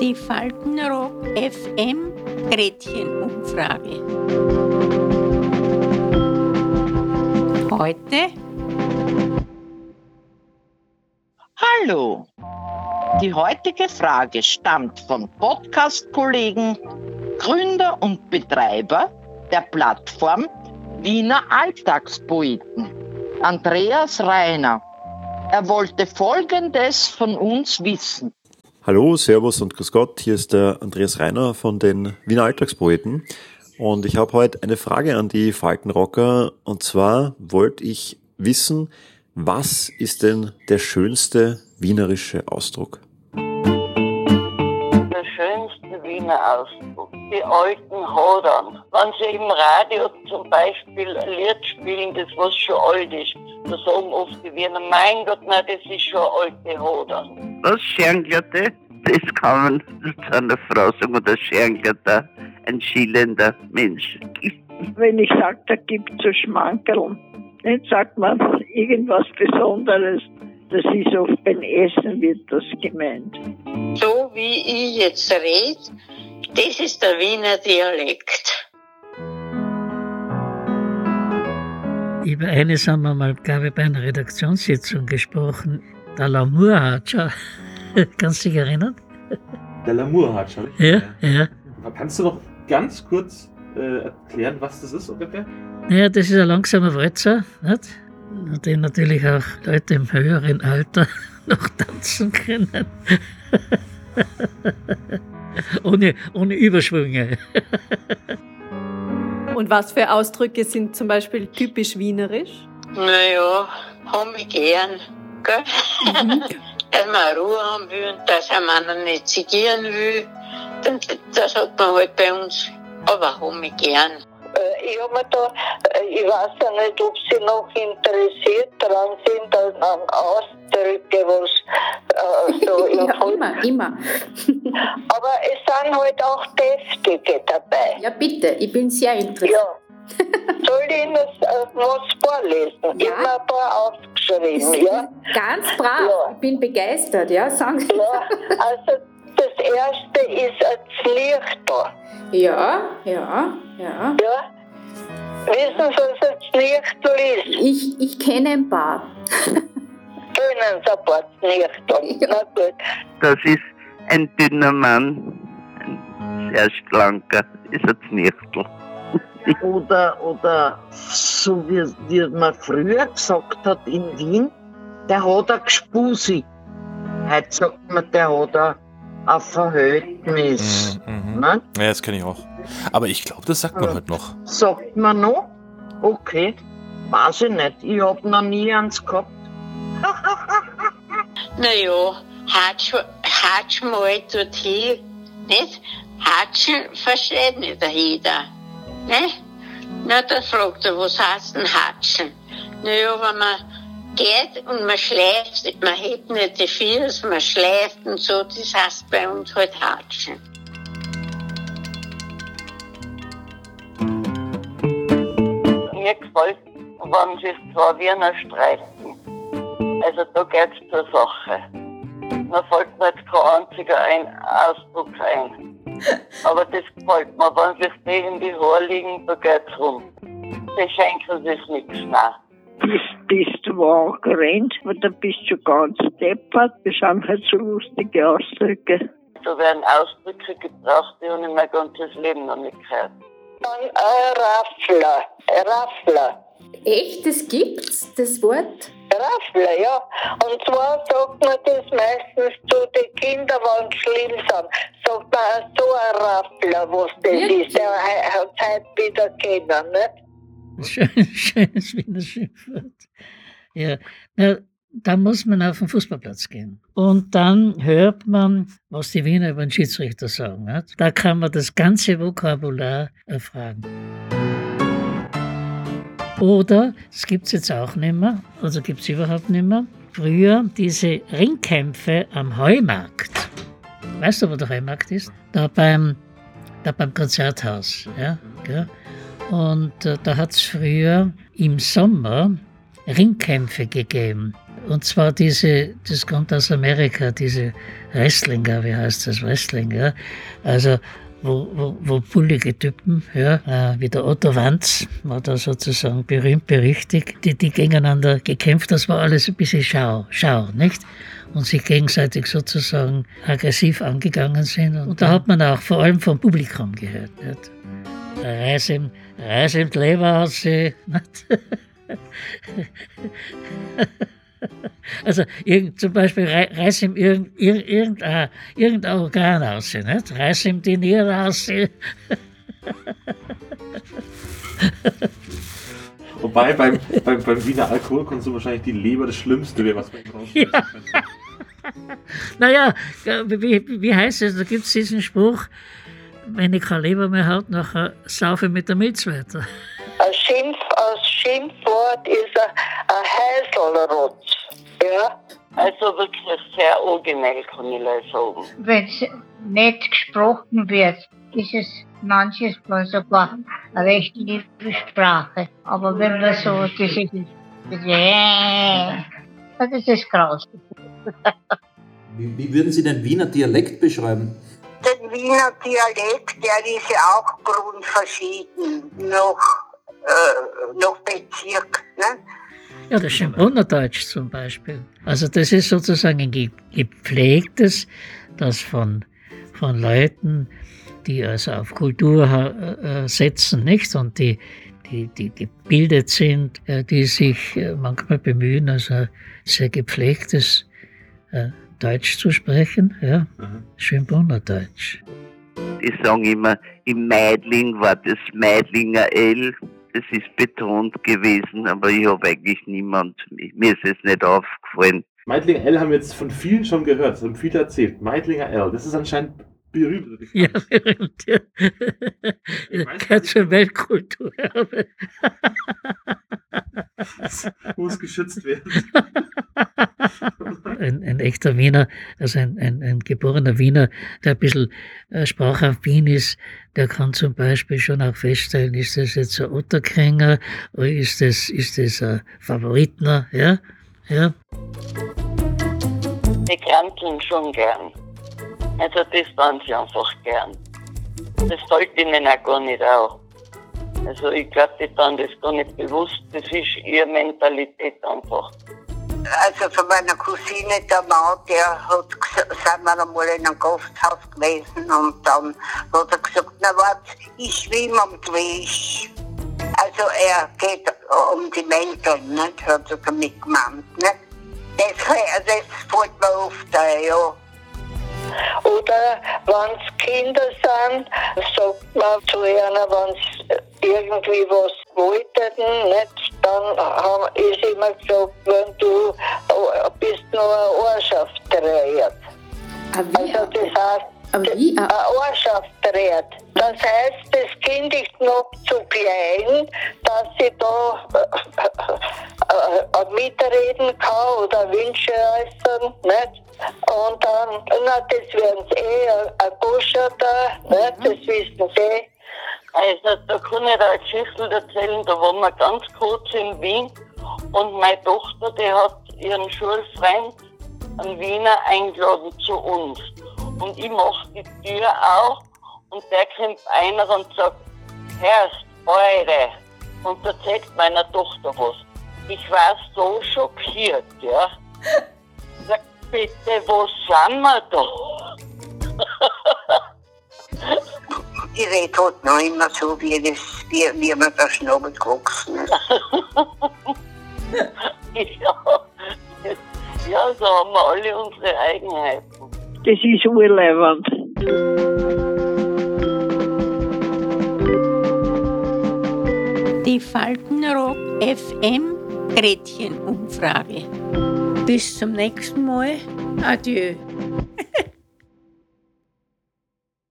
Die Faltenrock FM Gretchenumfrage. Heute Hallo. Die heutige Frage stammt von Podcast-Kollegen, Gründer und Betreiber der Plattform Wiener Alltagspoeten, Andreas Reiner. Er wollte Folgendes von uns wissen. Hallo, Servus und Grüß Gott, hier ist der Andreas Reiner von den Wiener Alltagspoeten. Und ich habe heute eine Frage an die Faltenrocker. Und zwar wollte ich wissen, was ist denn der schönste wienerische Ausdruck? Schönste Wiener Ausdruck. Die alten Hodern. Wenn sie im Radio zum Beispiel ein Lied spielen, das was schon alt ist, da sagen oft die Wiener, mein Gott, nein, das ist schon alte Hodern. Das Schernglatte, das kann man zu einer Frau sagen, oder Schernglatter, ein schielender Mensch. Wenn ich sage, da gibt es so Schmankerl, dann sagt man irgendwas Besonderes. Das ist oft beim Essen wird das gemeint. So wie ich jetzt rede, das ist der Wiener Dialekt. Über eines haben wir mal, glaube ich, bei einer Redaktionssitzung gesprochen. Der Lamour-Hatscher. Kannst du dich erinnern? Der Lamour-Hatscher. Ja, ja. Kannst du noch ganz kurz äh, erklären, was das ist ungefähr? Ja, das ist ein langsamer Walzer, nicht? Den natürlich auch Leute im höheren Alter noch tanzen können. ohne, ohne Überschwünge. Und was für Ausdrücke sind zum Beispiel typisch wienerisch? Naja, haben wir gern, gell? Mhm. dass man Ruhe haben will und dass man nicht zigieren will. Das hat man halt bei uns. Aber haben wir gern. Ich habe mir da, ich weiß ja nicht, ob Sie noch interessiert daran sind, an Ausdrücke, was äh, so ja, immer, immer. Aber es sind halt auch deftige dabei. Ja, bitte, ich bin sehr interessiert. Ja. Soll ich Ihnen was vorlesen? Ja. Ich habe ein paar aufgeschrieben, ja? Ganz brav, Ja. ich bin begeistert, ja, sagen Sie. Ja, also das erste ist ein Zlichtel. Ja, ja, ja. Ja? Wissen Sie, was ein Zlichtel ist? Ich, ich kenne ein paar. Können Sie ein paar Zlichtel? Ja. Na gut. Das ist ein dünner Mann, ein sehr schlanker, ist ein Znichtel. Oder, oder so wie, wie man früher gesagt hat in Wien, der hat ein Gspusi. Heute sagt man, der hat ein, ein Verhältnis. Mhm, mhm. Ne? Ja, das kenne ich auch. Aber ich glaube, das sagt man Ja. heute noch. Sagt man noch? Okay, weiß ich nicht. Ich hab noch nie eins gehabt. Naja, Hatsch, Hatsch mal tut hier, nicht? Hatschen versteht nicht jeder, ne? Na, da fragt er, was heißt denn Hatschen? Naja, wenn man geht und man schläft, man hebt nicht die Füße, man schläft und so, das heißt bei uns halt Hatschen. Gefällt, wenn sich zwei Wiener streiten. Also da geht's zur Sache. Mir fällt mir jetzt kein einziger ein Ausdruck ein. Aber das gefällt mir. Wenn sich die in die Haare liegen, da geht's rum. Die schenken sich nichts mehr. Bist, bist du wo gerannt, weil da bist du ganz deppert. Das sind halt so lustige Ausdrücke. Da werden Ausdrücke gebraucht, die ich mein ganzes Leben noch nicht gehört. Ein Raffler. Ein Raffler. Echt, das gibt's, das Wort? Raffler, ja. Und zwar sagt man das meistens zu den Kindern, wenn sie schlimm sind. Sagt man so ein Raffler, was das Wirklich? ist. Der hat heute wieder kennen, nicht? Schön, schönes Wiener Schimpfwort. Ja, na, da muss man auf den Fußballplatz gehen. Und dann hört man, was die Wiener über den Schiedsrichter sagen. Nicht? Da kann man das ganze Vokabular erfragen. Oder, das gibt es jetzt auch nicht mehr, also gibt es überhaupt nicht mehr, früher diese Ringkämpfe am Heumarkt. Weißt du, wo der Heumarkt ist? Da beim, da beim Konzerthaus. Ja? Und äh, da hat es früher im Sommer Ringkämpfe gegeben. Und zwar diese, das kommt aus Amerika, diese Wrestlinger, wie heißt das, Wrestlinger? Also wo, wo, wo bullige Typen, ja, äh, wie der Otto Wanz, war da sozusagen berühmt berüchtigt, die, die gegeneinander gekämpft, das war alles ein bisschen Schau, Schau, nicht? Und sich gegenseitig sozusagen aggressiv angegangen sind. Und da hat man auch vor allem vom Publikum gehört. Nicht? Reis im, Reis im Leber aussehen. Also irgend, zum Beispiel reiß ihm irgendein, irgendein, irgendein Organ aus, nicht? reiß ihm die Niere aus. Wobei beim, beim, beim Wiener Alkoholkonsum wahrscheinlich die Leber das Schlimmste wäre, was man ja. Naja, wie, wie heißt es? Da gibt es diesen Spruch, wenn ich keine Leber mehr habe, nachher saufe ich mit der Milz weiter. Ein Schimpf, ein Schimpfwort ist ein, Häselrutsch. Ja? Also wirklich sehr originell, kann ich sagen. Wenn es nicht gesprochen wird, ist es manches Mal sogar eine recht liebe Sprache. Aber wenn man so dieses, dieses das ist grausig. wie, wie würden Sie den Wiener Dialekt beschreiben? Den Wiener Dialekt, der ist ja auch grundverschieden, noch, äh, noch Bezirk. Ne? Ja, das Deutsch zum Beispiel. Also das ist sozusagen ein gepflegtes, das von, von Leuten, die also auf Kultur äh, setzen, nicht? Und die, die, die gebildet sind, äh, die sich äh, manchmal bemühen, also sehr gepflegtes äh, Deutsch zu sprechen, ja, mhm. Schönbrunner Deutsch. Ich sage immer, im Meidling war das Meidlinger L es ist betont gewesen, aber ich habe eigentlich niemand, mir ist es nicht aufgefallen. Meidlinger L haben wir jetzt von vielen schon gehört, das haben viele erzählt. Meidlinger L, das ist anscheinend berühmt. Ja, berühmt, ja. Gehört zur Weltkultur. das muss geschützt werden. Ein, ein, echter Wiener, also ein, ein, ein, geborener Wiener, der ein bisschen äh, sprachaffin ist, der kann zum Beispiel schon auch feststellen, ist das jetzt ein Otterkränger oder ist das, ist das ein Favoritner, ja? ja? Die kranteln schon gern. Also das tun sie einfach gern. Das fällt ihnen auch gar nicht auf. Also ich glaube, die tun das gar nicht bewusst. Das ist ihre Mentalität einfach. Also von meiner Cousine, der Mann, der hat sind wir einmal in einem Gasthaus gewesen und dann hat er gesagt, na warte, ich schwimme am Twist. Also er geht um die Mäntel, nicht? hat er damit gemeint. Das, das fällt mir oft ein, ja. Oder wenn es Kinder sind, sagt man zu ihnen, wenn sie irgendwie was wollten, nicht, dann haben, ist immer gesagt, wenn du oh, bist nur eine Ortschaft dreht. Also das heißt, wie? Eine Ortschaft dreht. Das heißt, das Kind ist noch zu klein, dass sie da äh, äh, mitreden kann oder Wünsche äußern. Nicht? Und dann, na, das werden sie eh, ein Goscher da, ne, das wissen sie. Also, da kann ich eine Geschichte erzählen, da waren wir ganz kurz in Wien und meine Tochter, die hat ihren Schulfreund, einen Wiener, eingeladen zu uns. Und ich mache die Tür auf und der kommt einer und sagt, Herrst, eure. Und da zeigt meiner Tochter was. Ich war so schockiert, ja. Sag, bitte, wo sind wir da? Die redet halt noch immer so, wie, das, wie, wie man der Schnabel gewachsen ist. ja. ja, so haben wir alle unsere Eigenheiten. Das ist urleibend. Die Faltenrock FM Gretchenumfrage. Bis zum nächsten Mal. Adieu.